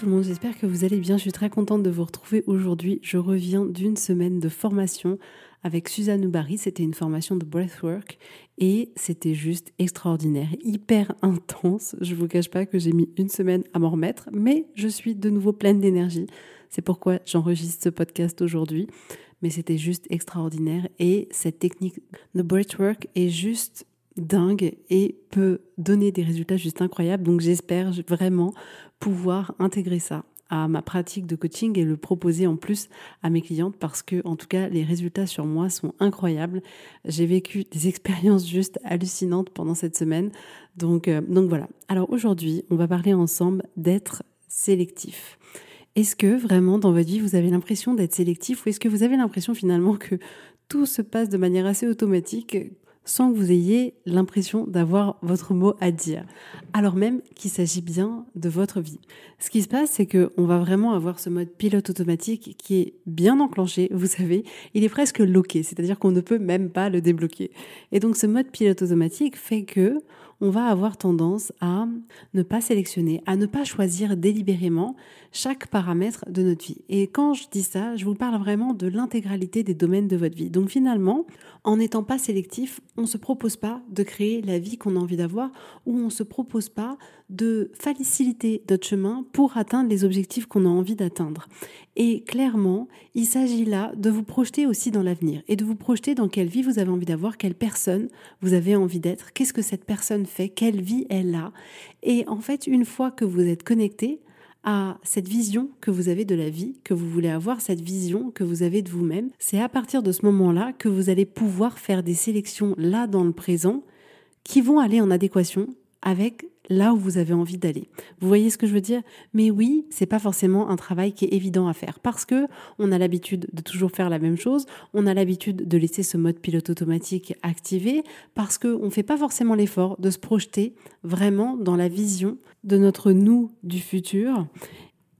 Tout le monde, j'espère que vous allez bien. Je suis très contente de vous retrouver aujourd'hui. Je reviens d'une semaine de formation avec Suzanne Oubari. C'était une formation de breathwork et c'était juste extraordinaire, hyper intense. Je vous cache pas que j'ai mis une semaine à m'en remettre, mais je suis de nouveau pleine d'énergie. C'est pourquoi j'enregistre ce podcast aujourd'hui. Mais c'était juste extraordinaire et cette technique de breathwork est juste dingue et peut donner des résultats juste incroyables. Donc j'espère vraiment pouvoir intégrer ça à ma pratique de coaching et le proposer en plus à mes clientes parce que en tout cas les résultats sur moi sont incroyables. J'ai vécu des expériences juste hallucinantes pendant cette semaine. Donc euh, donc voilà. Alors aujourd'hui, on va parler ensemble d'être sélectif. Est-ce que vraiment dans votre vie vous avez l'impression d'être sélectif ou est-ce que vous avez l'impression finalement que tout se passe de manière assez automatique sans que vous ayez l'impression d'avoir votre mot à dire, alors même qu'il s'agit bien de votre vie. Ce qui se passe, c'est qu'on va vraiment avoir ce mode pilote automatique qui est bien enclenché, vous savez, il est presque loqué, c'est-à-dire qu'on ne peut même pas le débloquer. Et donc ce mode pilote automatique fait que on va avoir tendance à ne pas sélectionner, à ne pas choisir délibérément chaque paramètre de notre vie. Et quand je dis ça, je vous parle vraiment de l'intégralité des domaines de votre vie. Donc finalement, en n'étant pas sélectif, on ne se propose pas de créer la vie qu'on a envie d'avoir ou on ne se propose pas de faciliter notre chemin pour atteindre les objectifs qu'on a envie d'atteindre. Et clairement, il s'agit là de vous projeter aussi dans l'avenir et de vous projeter dans quelle vie vous avez envie d'avoir, quelle personne vous avez envie d'être, qu'est-ce que cette personne quelle vie elle a. Et en fait, une fois que vous êtes connecté, à cette vision que vous avez de la vie, que vous voulez avoir, cette vision que vous avez de vous-même. C'est à partir de ce moment-là que vous allez pouvoir faire des sélections là dans le présent qui vont aller en adéquation avec là où vous avez envie d'aller. Vous voyez ce que je veux dire? Mais oui, c'est pas forcément un travail qui est évident à faire parce que on a l'habitude de toujours faire la même chose, on a l'habitude de laisser ce mode pilote automatique activé parce que on fait pas forcément l'effort de se projeter vraiment dans la vision de notre nous du futur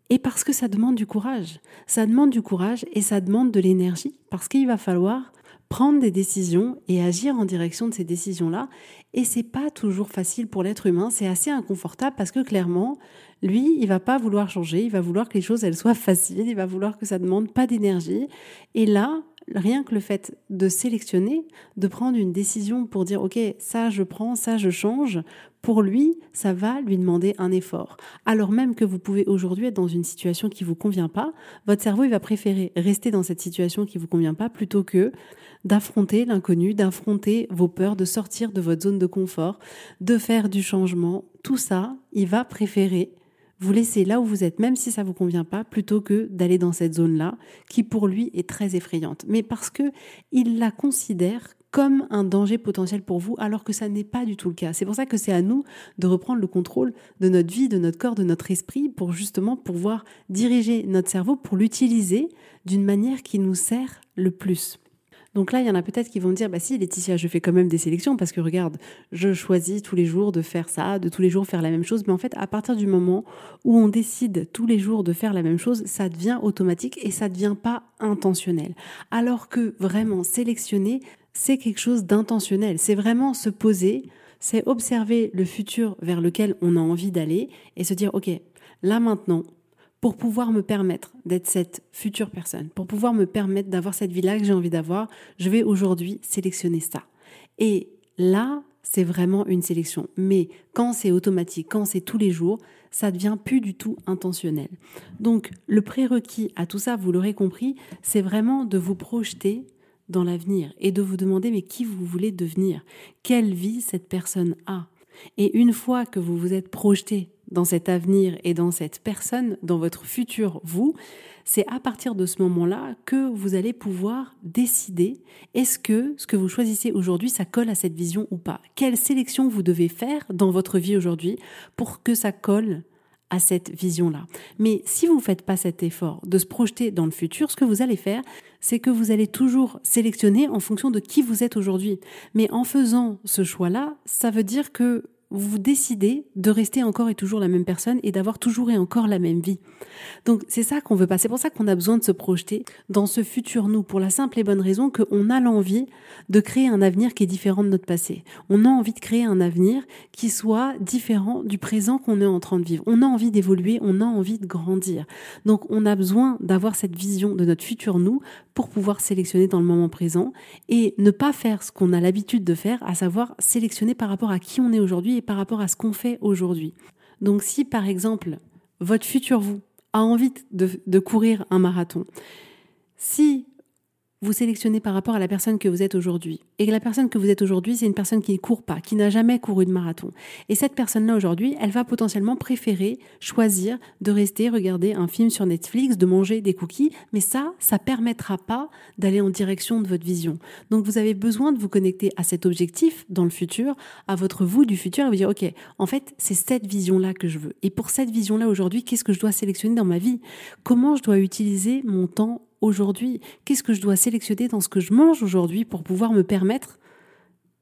et parce que ça demande du courage. Ça demande du courage et ça demande de l'énergie parce qu'il va falloir prendre des décisions et agir en direction de ces décisions-là. Et c'est pas toujours facile pour l'être humain, c'est assez inconfortable parce que clairement, lui, il va pas vouloir changer, il va vouloir que les choses elles soient faciles, il va vouloir que ça demande pas d'énergie. Et là, rien que le fait de sélectionner, de prendre une décision pour dire OK, ça je prends, ça je change, pour lui, ça va lui demander un effort. Alors même que vous pouvez aujourd'hui être dans une situation qui vous convient pas, votre cerveau il va préférer rester dans cette situation qui vous convient pas plutôt que d'affronter l'inconnu, d'affronter vos peurs, de sortir de votre zone de confort, de faire du changement. Tout ça, il va préférer vous laisser là où vous êtes, même si ça vous convient pas, plutôt que d'aller dans cette zone-là, qui pour lui est très effrayante. Mais parce que il la considère comme un danger potentiel pour vous, alors que ça n'est pas du tout le cas. C'est pour ça que c'est à nous de reprendre le contrôle de notre vie, de notre corps, de notre esprit, pour justement pouvoir diriger notre cerveau, pour l'utiliser d'une manière qui nous sert le plus. Donc là, il y en a peut-être qui vont dire, bah si, Laetitia, je fais quand même des sélections parce que regarde, je choisis tous les jours de faire ça, de tous les jours faire la même chose. Mais en fait, à partir du moment où on décide tous les jours de faire la même chose, ça devient automatique et ça ne devient pas intentionnel. Alors que vraiment sélectionner, c'est quelque chose d'intentionnel. C'est vraiment se poser, c'est observer le futur vers lequel on a envie d'aller et se dire, OK, là maintenant, pour pouvoir me permettre d'être cette future personne, pour pouvoir me permettre d'avoir cette vie-là que j'ai envie d'avoir, je vais aujourd'hui sélectionner ça. Et là, c'est vraiment une sélection. Mais quand c'est automatique, quand c'est tous les jours, ça devient plus du tout intentionnel. Donc le prérequis à tout ça, vous l'aurez compris, c'est vraiment de vous projeter dans l'avenir et de vous demander mais qui vous voulez devenir, quelle vie cette personne a? Et une fois que vous vous êtes projeté dans cet avenir et dans cette personne, dans votre futur vous, c'est à partir de ce moment-là que vous allez pouvoir décider est-ce que ce que vous choisissez aujourd'hui, ça colle à cette vision ou pas? Quelle sélection vous devez faire dans votre vie aujourd'hui pour que ça colle à cette vision-là? Mais si vous ne faites pas cet effort de se projeter dans le futur, ce que vous allez faire, c'est que vous allez toujours sélectionner en fonction de qui vous êtes aujourd'hui. Mais en faisant ce choix-là, ça veut dire que vous décidez de rester encore et toujours la même personne et d'avoir toujours et encore la même vie. Donc c'est ça qu'on veut pas. C'est pour ça qu'on a besoin de se projeter dans ce futur nous, pour la simple et bonne raison qu'on a l'envie de créer un avenir qui est différent de notre passé. On a envie de créer un avenir qui soit différent du présent qu'on est en train de vivre. On a envie d'évoluer, on a envie de grandir. Donc on a besoin d'avoir cette vision de notre futur nous pour pouvoir sélectionner dans le moment présent et ne pas faire ce qu'on a l'habitude de faire, à savoir sélectionner par rapport à qui on est aujourd'hui par rapport à ce qu'on fait aujourd'hui. Donc si par exemple votre futur vous a envie de, courir un marathon, vous sélectionnez par rapport à la personne que vous êtes aujourd'hui. Et la personne que vous êtes aujourd'hui, c'est une personne qui ne court pas, qui n'a jamais couru de marathon. Et cette personne-là aujourd'hui, elle va potentiellement préférer choisir de rester regarder un film sur Netflix, de manger des cookies, mais ça, ça permettra pas d'aller en direction de votre vision. Donc vous avez besoin de vous connecter à cet objectif dans le futur, à votre vous du futur et vous dire OK, en fait, c'est cette vision-là que je veux. Et pour cette vision-là aujourd'hui, qu'est-ce que je dois sélectionner dans ma vie? Comment je dois utiliser mon temps aujourd'hui Qu'est-ce que je dois sélectionner dans ce que je mange aujourd'hui pour pouvoir me permettre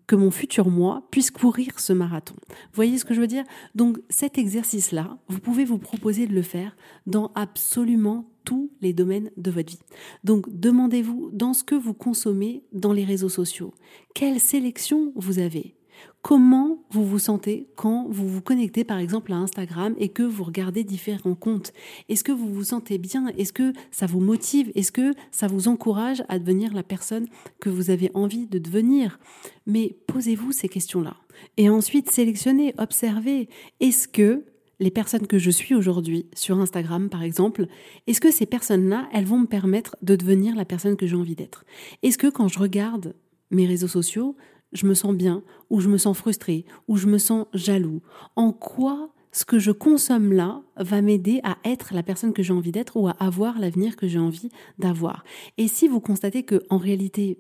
que mon futur moi puisse courir ce marathon? Voyez ce que je veux dire? Donc cet exercice-là, vous pouvez vous proposer de le faire dans absolument tous les domaines de votre vie. Donc demandez-vous dans ce que vous consommez dans les réseaux sociaux, quelle sélection vous avez? Comment vous vous sentez quand vous vous connectez par exemple à Instagram et que vous regardez différents comptes? Est-ce que vous vous sentez bien? Est-ce que ça vous motive? Est-ce que ça vous encourage à devenir la personne que vous avez envie de devenir? Mais posez-vous ces questions-là. Et ensuite, sélectionnez, observez. Est-ce que les personnes que je suis aujourd'hui sur Instagram, par exemple, est-ce que ces personnes-là, elles vont me permettre de devenir la personne que j'ai envie d'être? Est-ce que quand je regarde mes réseaux sociaux, je me sens bien, ou je me sens frustré, ou je me sens jaloux. En quoi ce que je consomme là va m'aider à être la personne que j'ai envie d'être ou à avoir l'avenir que j'ai envie d'avoir? Et si vous constatez que en réalité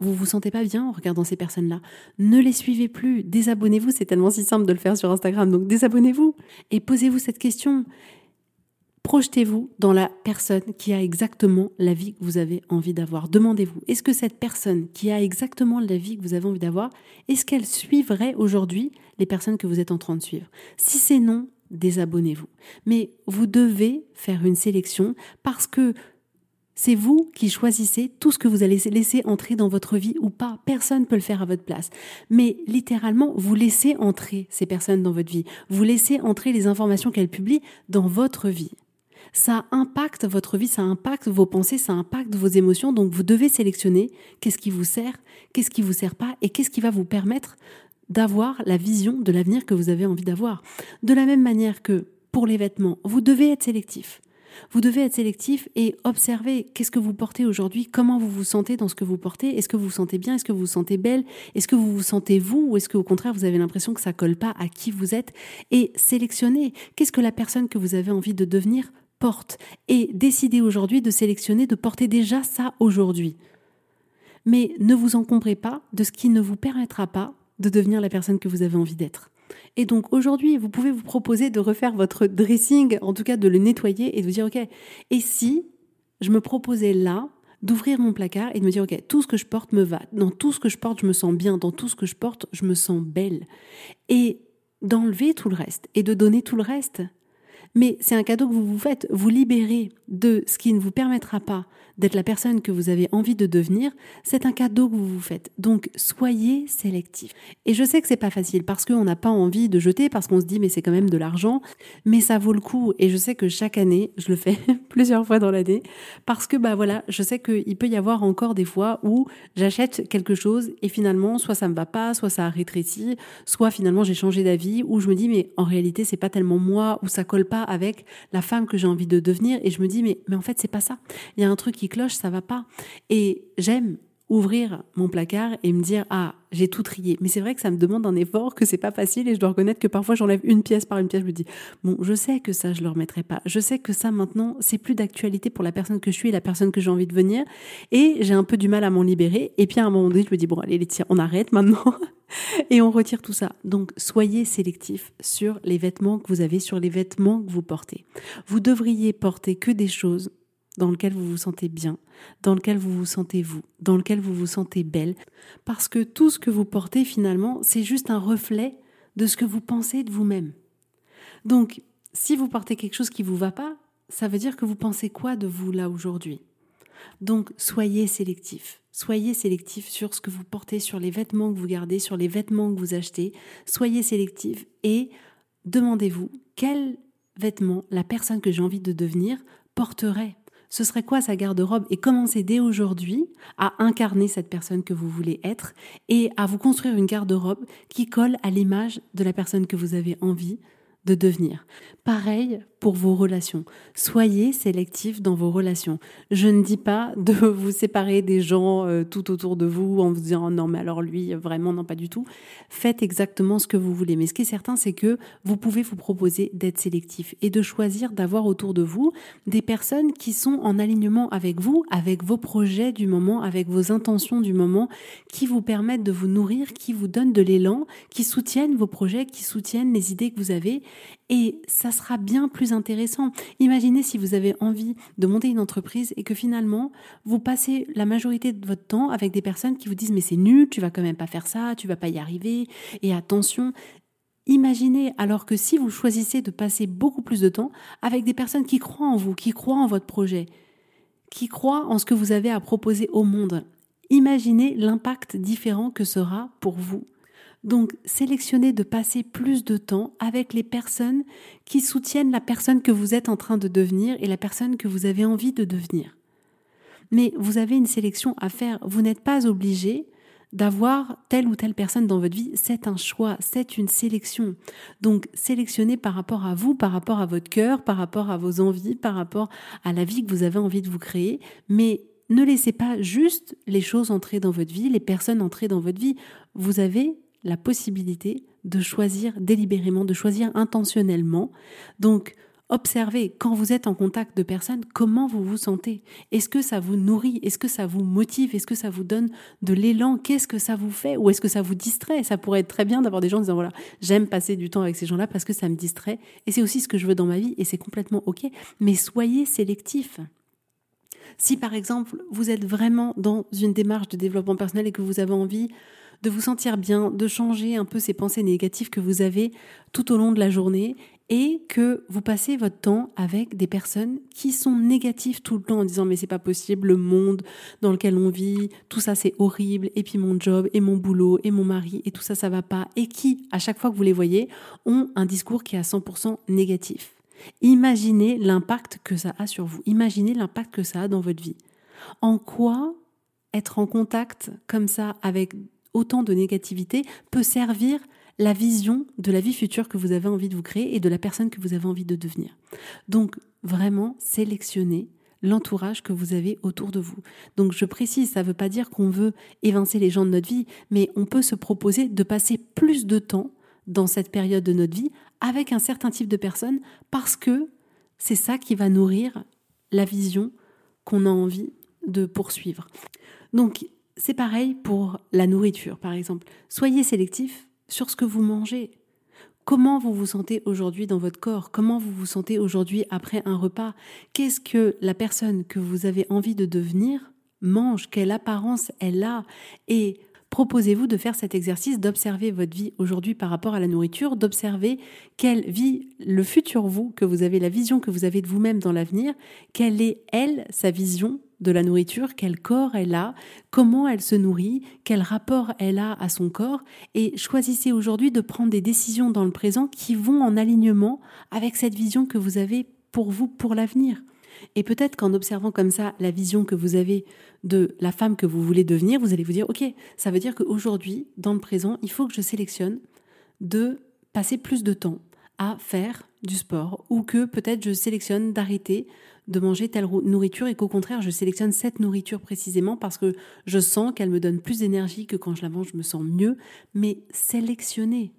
vous vous sentez pas bien en regardant ces personnes-là, ne les suivez plus, désabonnez-vous, c'est tellement si simple de le faire sur Instagram, donc désabonnez-vous et posez-vous cette question. Projetez-vous dans la personne qui a exactement la vie que vous avez envie d'avoir. Demandez-vous, est-ce que cette personne qui a exactement la vie que vous avez envie d'avoir, est-ce qu'elle suivrait aujourd'hui les personnes que vous êtes en train de suivre? Si c'est non, désabonnez-vous. Mais vous devez faire une sélection parce que c'est vous qui choisissez tout ce que vous allez laisser entrer dans votre vie ou pas. Personne ne peut le faire à votre place. Mais littéralement, vous laissez entrer ces personnes dans votre vie. Vous laissez entrer les informations qu'elles publient dans votre vie ça impacte votre vie, ça impacte vos pensées, ça impacte vos émotions. Donc vous devez sélectionner qu'est-ce qui vous sert, qu'est-ce qui vous sert pas et qu'est-ce qui va vous permettre d'avoir la vision de l'avenir que vous avez envie d'avoir. De la même manière que pour les vêtements, vous devez être sélectif. Vous devez être sélectif et observer qu'est-ce que vous portez aujourd'hui, comment vous vous sentez dans ce que vous portez, est-ce que vous vous sentez bien, est-ce que vous vous sentez belle, est-ce que vous vous sentez vous ou est-ce que au contraire vous avez l'impression que ça colle pas à qui vous êtes et sélectionnez qu'est-ce que la personne que vous avez envie de devenir et décidez aujourd'hui de sélectionner, de porter déjà ça aujourd'hui. Mais ne vous encombrez pas de ce qui ne vous permettra pas de devenir la personne que vous avez envie d'être. Et donc aujourd'hui, vous pouvez vous proposer de refaire votre dressing, en tout cas de le nettoyer et de vous dire, OK, et si je me proposais là d'ouvrir mon placard et de me dire, OK, tout ce que je porte me va, dans tout ce que je porte, je me sens bien, dans tout ce que je porte, je me sens belle. Et d'enlever tout le reste et de donner tout le reste mais c'est un cadeau que vous vous faites. Vous libérez de ce qui ne vous permettra pas d'être la personne que vous avez envie de devenir. C'est un cadeau que vous vous faites. Donc, soyez sélectif. Et je sais que c'est pas facile parce qu'on n'a pas envie de jeter, parce qu'on se dit, mais c'est quand même de l'argent. Mais ça vaut le coup. Et je sais que chaque année, je le fais plusieurs fois dans l'année parce que bah voilà, je sais qu'il peut y avoir encore des fois où j'achète quelque chose et finalement soit ça me va pas, soit ça a rétréci, soit finalement j'ai changé d'avis ou je me dis mais en réalité c'est pas tellement moi ou ça colle pas avec la femme que j'ai envie de devenir et je me dis mais en fait c'est pas ça. Il y a un truc qui cloche, ça va pas. Et j'aime ouvrir mon placard et me dire ah j'ai tout trié. Mais c'est vrai que ça me demande un effort que c'est pas facile et je dois reconnaître que parfois j'enlève une pièce par une pièce. Je me dis bon je sais que ça je le remettrai pas. Je sais que ça maintenant c'est plus d'actualité pour la personne que je suis et la personne que j'ai envie de devenir et j'ai un peu du mal à m'en libérer. Et puis à un moment donné je me dis bon allez Laetitia on arrête maintenant et on retire tout ça. Donc soyez sélectif sur les vêtements que vous avez sur les vêtements que vous portez. Vous devriez porter que des choses dans lequel vous vous sentez bien, dans lequel vous vous sentez vous, dans lequel vous vous sentez belle, parce que tout ce que vous portez finalement, c'est juste un reflet de ce que vous pensez de vous-même. Donc, si vous portez quelque chose qui ne vous va pas, ça veut dire que vous pensez quoi de vous là aujourd'hui? Donc, soyez sélectif. Soyez sélectif sur ce que vous portez, sur les vêtements que vous gardez, sur les vêtements que vous achetez. Soyez sélectif et demandez-vous quel vêtement la personne que j'ai envie de devenir porterait ce serait quoi sa garde-robe et commencez dès aujourd'hui à incarner cette personne que vous voulez être et à vous construire une garde-robe qui colle à l'image de la personne que vous avez envie de devenir. Pareil pour vos relations. Soyez sélectif dans vos relations. Je ne dis pas de vous séparer des gens euh, tout autour de vous en vous disant non mais alors lui vraiment non pas du tout. Faites exactement ce que vous voulez. Mais ce qui est certain c'est que vous pouvez vous proposer d'être sélectif et de choisir d'avoir autour de vous des personnes qui sont en alignement avec vous, avec vos projets du moment, avec vos intentions du moment, qui vous permettent de vous nourrir, qui vous donnent de l'élan, qui soutiennent vos projets, qui soutiennent les idées que vous avez et ça sera bien plus intéressant. Imaginez si vous avez envie de monter une entreprise et que finalement, vous passez la majorité de votre temps avec des personnes qui vous disent mais c'est nul, tu vas quand même pas faire ça, tu vas pas y arriver, et attention. Imaginez alors que si vous choisissez de passer beaucoup plus de temps avec des personnes qui croient en vous, qui croient en votre projet, qui croient en ce que vous avez à proposer au monde, imaginez l'impact différent que sera pour vous donc, sélectionnez de passer plus de temps avec les personnes qui soutiennent la personne que vous êtes en train de devenir et la personne que vous avez envie de devenir. Mais vous avez une sélection à faire. Vous n'êtes pas obligé d'avoir telle ou telle personne dans votre vie. C'est un choix, c'est une sélection. Donc, sélectionnez par rapport à vous, par rapport à votre cœur, par rapport à vos envies, par rapport à la vie que vous avez envie de vous créer. Mais ne laissez pas juste les choses entrer dans votre vie, les personnes entrer dans votre vie. Vous avez la possibilité de choisir délibérément, de choisir intentionnellement. Donc, observez quand vous êtes en contact de personnes, comment vous vous sentez. Est-ce que ça vous nourrit? Est-ce que ça vous motive? Est-ce que ça vous donne de l'élan? Qu'est-ce que ça vous fait? Ou est-ce que ça vous distrait? Ça pourrait être très bien d'avoir des gens disant voilà, j'aime passer du temps avec ces gens-là parce que ça me distrait. Et c'est aussi ce que je veux dans ma vie et c'est complètement OK. Mais soyez sélectif. Si par exemple vous êtes vraiment dans une démarche de développement personnel et que vous avez envie de vous sentir bien, de changer un peu ces pensées négatives que vous avez tout au long de la journée et que vous passez votre temps avec des personnes qui sont négatives tout le temps en disant mais c'est pas possible, le monde dans lequel on vit, tout ça c'est horrible et puis mon job et mon boulot et mon mari et tout ça ça va pas et qui à chaque fois que vous les voyez ont un discours qui est à 100% négatif. Imaginez l'impact que ça a sur vous. Imaginez l'impact que ça a dans votre vie. En quoi être en contact comme ça avec autant de négativité peut servir la vision de la vie future que vous avez envie de vous créer et de la personne que vous avez envie de devenir. Donc vraiment sélectionnez l'entourage que vous avez autour de vous. Donc je précise, ça ne veut pas dire qu'on veut évincer les gens de notre vie, mais on peut se proposer de passer plus de temps dans cette période de notre vie avec un certain type de personnes parce que c'est ça qui va nourrir la vision qu'on a envie de poursuivre. Donc c'est pareil pour la nourriture, par exemple. Soyez sélectif sur ce que vous mangez. Comment vous vous sentez aujourd'hui dans votre corps? Comment vous vous sentez aujourd'hui après un repas? Qu'est-ce que la personne que vous avez envie de devenir mange? Quelle apparence elle a? Et proposez-vous de faire cet exercice, d'observer votre vie aujourd'hui par rapport à la nourriture, d'observer quelle vit le futur vous, que vous avez la vision que vous avez de vous-même dans l'avenir, quelle est elle, sa vision de la nourriture, quel corps elle a, comment elle se nourrit, quel rapport elle a à son corps, et choisissez aujourd'hui de prendre des décisions dans le présent qui vont en alignement avec cette vision que vous avez pour vous, pour l'avenir. Et peut-être qu'en observant comme ça la vision que vous avez de la femme que vous voulez devenir, vous allez vous dire, OK, ça veut dire qu'aujourd'hui, dans le présent, il faut que je sélectionne de passer plus de temps à faire du sport ou que peut-être je sélectionne d'arrêter de manger telle nourriture et qu'au contraire je sélectionne cette nourriture précisément parce que je sens qu'elle me donne plus d'énergie que quand je la mange je me sens mieux. Mais sélectionner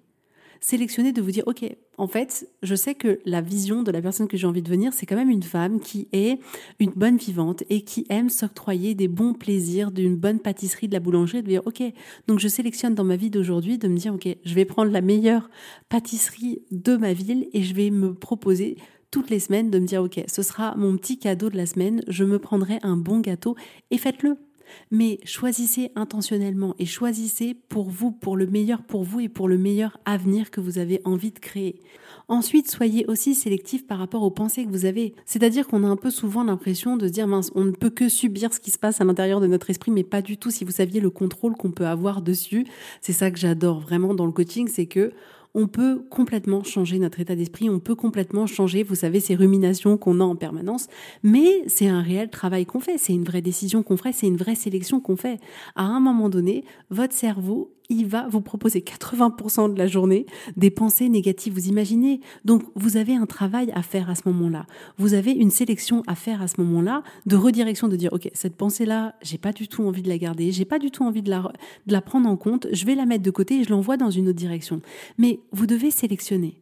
sélectionner de vous dire, OK, en fait, je sais que la vision de la personne que j'ai envie de devenir, c'est quand même une femme qui est une bonne vivante et qui aime s'octroyer des bons plaisirs d'une bonne pâtisserie de la boulangerie, de dire, OK, donc je sélectionne dans ma vie d'aujourd'hui de me dire, OK, je vais prendre la meilleure pâtisserie de ma ville et je vais me proposer toutes les semaines de me dire, OK, ce sera mon petit cadeau de la semaine, je me prendrai un bon gâteau et faites-le. Mais choisissez intentionnellement et choisissez pour vous, pour le meilleur pour vous et pour le meilleur avenir que vous avez envie de créer. Ensuite, soyez aussi sélectif par rapport aux pensées que vous avez. C'est-à-dire qu'on a un peu souvent l'impression de dire, mince, on ne peut que subir ce qui se passe à l'intérieur de notre esprit, mais pas du tout. Si vous saviez le contrôle qu'on peut avoir dessus, c'est ça que j'adore vraiment dans le coaching, c'est que on peut complètement changer notre état d'esprit, on peut complètement changer, vous savez, ces ruminations qu'on a en permanence, mais c'est un réel travail qu'on fait, c'est une vraie décision qu'on fait, c'est une vraie sélection qu'on fait. À un moment donné, votre cerveau il va vous proposer 80% de la journée des pensées négatives. Vous imaginez Donc, vous avez un travail à faire à ce moment-là. Vous avez une sélection à faire à ce moment-là de redirection, de dire, OK, cette pensée-là, j'ai pas du tout envie de la garder, j'ai pas du tout envie de la, de la prendre en compte, je vais la mettre de côté et je l'envoie dans une autre direction. Mais vous devez sélectionner.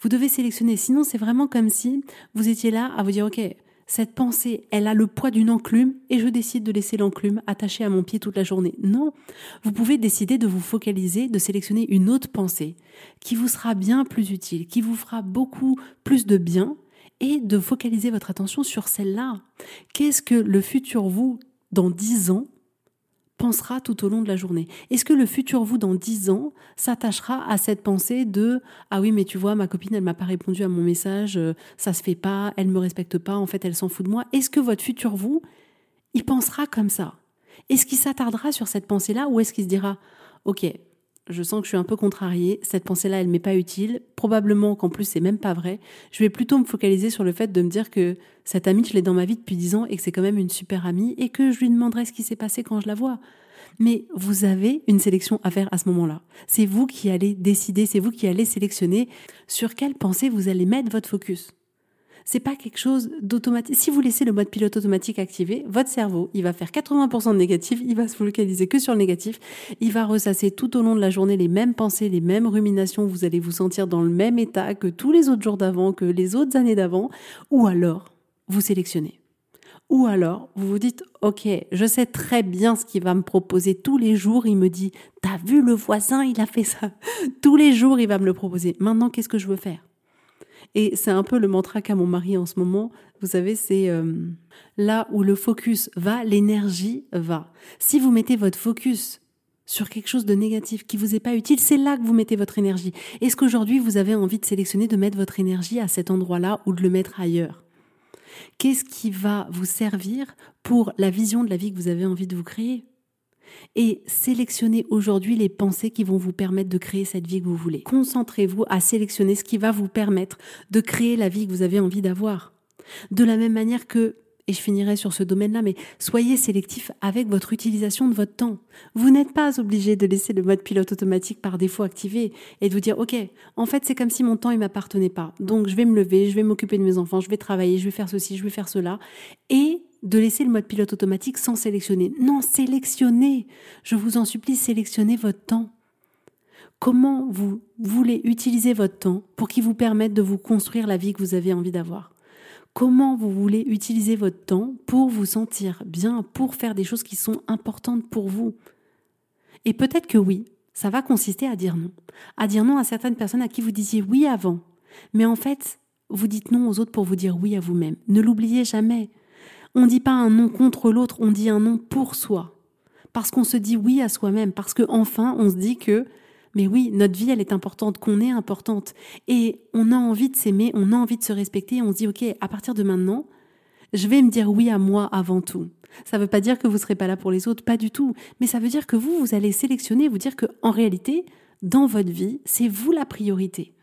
Vous devez sélectionner. Sinon, c'est vraiment comme si vous étiez là à vous dire, OK, cette pensée, elle a le poids d'une enclume et je décide de laisser l'enclume attachée à mon pied toute la journée. Non, vous pouvez décider de vous focaliser, de sélectionner une autre pensée qui vous sera bien plus utile, qui vous fera beaucoup plus de bien et de focaliser votre attention sur celle-là. Qu'est-ce que le futur vous, dans dix ans, pensera tout au long de la journée. Est-ce que le futur vous dans dix ans s'attachera à cette pensée de ah oui mais tu vois ma copine elle m'a pas répondu à mon message euh, ça se fait pas elle me respecte pas en fait elle s'en fout de moi Est-ce que votre futur vous il pensera comme ça? Est-ce qu'il s'attardera sur cette pensée là ou est-ce qu'il se dira OK je sens que je suis un peu contrariée, cette pensée-là, elle m'est pas utile, probablement qu'en plus c'est même pas vrai. Je vais plutôt me focaliser sur le fait de me dire que cette amie, je l'ai dans ma vie depuis dix ans et que c'est quand même une super amie et que je lui demanderai ce qui s'est passé quand je la vois. Mais vous avez une sélection à faire à ce moment-là. C'est vous qui allez décider, c'est vous qui allez sélectionner sur quelle pensée vous allez mettre votre focus c'est pas quelque chose d'automatique. Si vous laissez le mode pilote automatique activé, votre cerveau, il va faire 80% de négatif, il va se focaliser que sur le négatif, il va ressasser tout au long de la journée les mêmes pensées, les mêmes ruminations, vous allez vous sentir dans le même état que tous les autres jours d'avant, que les autres années d'avant, ou alors vous sélectionnez. Ou alors, vous vous dites, OK, je sais très bien ce qu'il va me proposer tous les jours. Il me dit, t'as vu le voisin, il a fait ça. Tous les jours, il va me le proposer. Maintenant, qu'est-ce que je veux faire? Et c'est un peu le mantra qu'a mon mari en ce moment. Vous savez, c'est euh, là où le focus va, l'énergie va. Si vous mettez votre focus sur quelque chose de négatif qui vous est pas utile, c'est là que vous mettez votre énergie. Est-ce qu'aujourd'hui vous avez envie de sélectionner de mettre votre énergie à cet endroit-là ou de le mettre ailleurs? Qu'est-ce qui va vous servir pour la vision de la vie que vous avez envie de vous créer? Et sélectionnez aujourd'hui les pensées qui vont vous permettre de créer cette vie que vous voulez. Concentrez-vous à sélectionner ce qui va vous permettre de créer la vie que vous avez envie d'avoir. De la même manière que et je finirai sur ce domaine-là, mais soyez sélectif avec votre utilisation de votre temps. Vous n'êtes pas obligé de laisser le mode pilote automatique par défaut activé et de vous dire, OK, en fait, c'est comme si mon temps, il m'appartenait pas. Donc, je vais me lever, je vais m'occuper de mes enfants, je vais travailler, je vais faire ceci, je vais faire cela. Et de laisser le mode pilote automatique sans sélectionner. Non, sélectionnez. Je vous en supplie, sélectionnez votre temps. Comment vous voulez utiliser votre temps pour qu'il vous permette de vous construire la vie que vous avez envie d'avoir? Comment vous voulez utiliser votre temps pour vous sentir bien, pour faire des choses qui sont importantes pour vous? Et peut-être que oui, ça va consister à dire non. À dire non à certaines personnes à qui vous disiez oui avant. Mais en fait, vous dites non aux autres pour vous dire oui à vous-même. Ne l'oubliez jamais. On ne dit pas un non contre l'autre, on dit un non pour soi. Parce qu'on se dit oui à soi-même, parce qu'enfin on se dit que, mais oui, notre vie, elle est importante, qu'on est importante. Et on a envie de s'aimer, on a envie de se respecter, on se dit, ok, à partir de maintenant, je vais me dire oui à moi avant tout. Ça ne veut pas dire que vous ne serez pas là pour les autres, pas du tout. Mais ça veut dire que vous, vous allez sélectionner, vous dire que, en réalité, dans votre vie, c'est vous la priorité.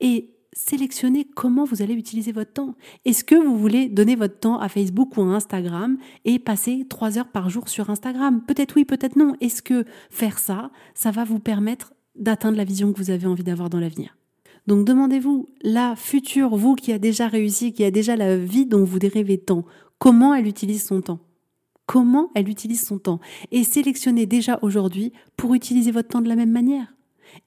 Et sélectionner comment vous allez utiliser votre temps. Est-ce que vous voulez donner votre temps à Facebook ou à Instagram et passer trois heures par jour sur Instagram? Peut-être oui, peut-être non. Est-ce que faire ça, ça va vous permettre d'atteindre la vision que vous avez envie d'avoir dans l'avenir? Donc demandez-vous, la future, vous qui a déjà réussi, qui a déjà la vie dont vous rêvez tant, comment elle utilise son temps? Comment elle utilise son temps? Et sélectionnez déjà aujourd'hui pour utiliser votre temps de la même manière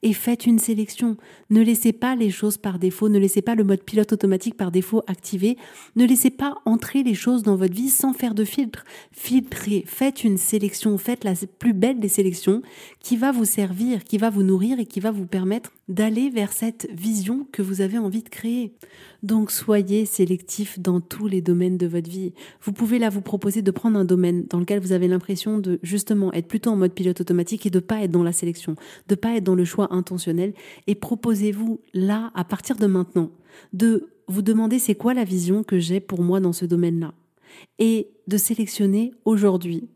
et faites une sélection. Ne laissez pas les choses par défaut, ne laissez pas le mode pilote automatique par défaut activé, ne laissez pas entrer les choses dans votre vie sans faire de filtre. Filtrez, faites une sélection, faites la plus belle des sélections qui va vous servir, qui va vous nourrir et qui va vous permettre d'aller vers cette vision que vous avez envie de créer. Donc soyez sélectif dans tous les domaines de votre vie. Vous pouvez là vous proposer de prendre un domaine dans lequel vous avez l'impression de justement être plutôt en mode pilote automatique et de pas être dans la sélection, de pas être dans le choix intentionnel et proposez-vous là à partir de maintenant de vous demander c'est quoi la vision que j'ai pour moi dans ce domaine-là et de sélectionner aujourd'hui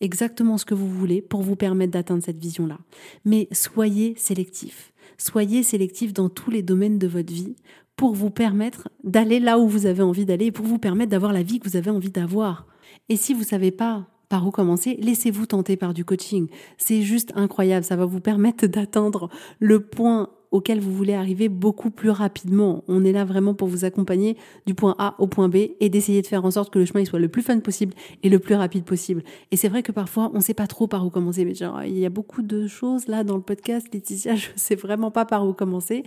exactement ce que vous voulez pour vous permettre d'atteindre cette vision-là. Mais soyez sélectif. Soyez sélectif dans tous les domaines de votre vie pour vous permettre d'aller là où vous avez envie d'aller pour vous permettre d'avoir la vie que vous avez envie d'avoir. Et si vous savez pas par où commencer, laissez-vous tenter par du coaching. C'est juste incroyable, ça va vous permettre d'atteindre le point auquel vous voulez arriver beaucoup plus rapidement. On est là vraiment pour vous accompagner du point A au point B et d'essayer de faire en sorte que le chemin soit le plus fun possible et le plus rapide possible. Et c'est vrai que parfois, on ne sait pas trop par où commencer. Mais genre, il y a beaucoup de choses là dans le podcast, Laetitia, je ne sais vraiment pas par où commencer.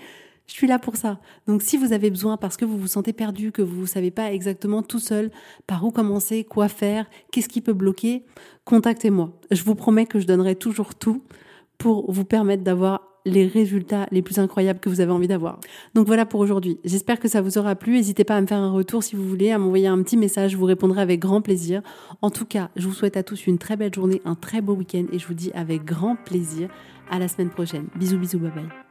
Je suis là pour ça. Donc si vous avez besoin parce que vous vous sentez perdu, que vous ne savez pas exactement tout seul par où commencer, quoi faire, qu'est-ce qui peut bloquer, contactez-moi. Je vous promets que je donnerai toujours tout pour vous permettre d'avoir les résultats les plus incroyables que vous avez envie d'avoir. Donc voilà pour aujourd'hui. J'espère que ça vous aura plu. N'hésitez pas à me faire un retour si vous voulez, à m'envoyer un petit message. Je vous répondrai avec grand plaisir. En tout cas, je vous souhaite à tous une très belle journée, un très beau week-end et je vous dis avec grand plaisir à la semaine prochaine. Bisous, bisous, bye bye.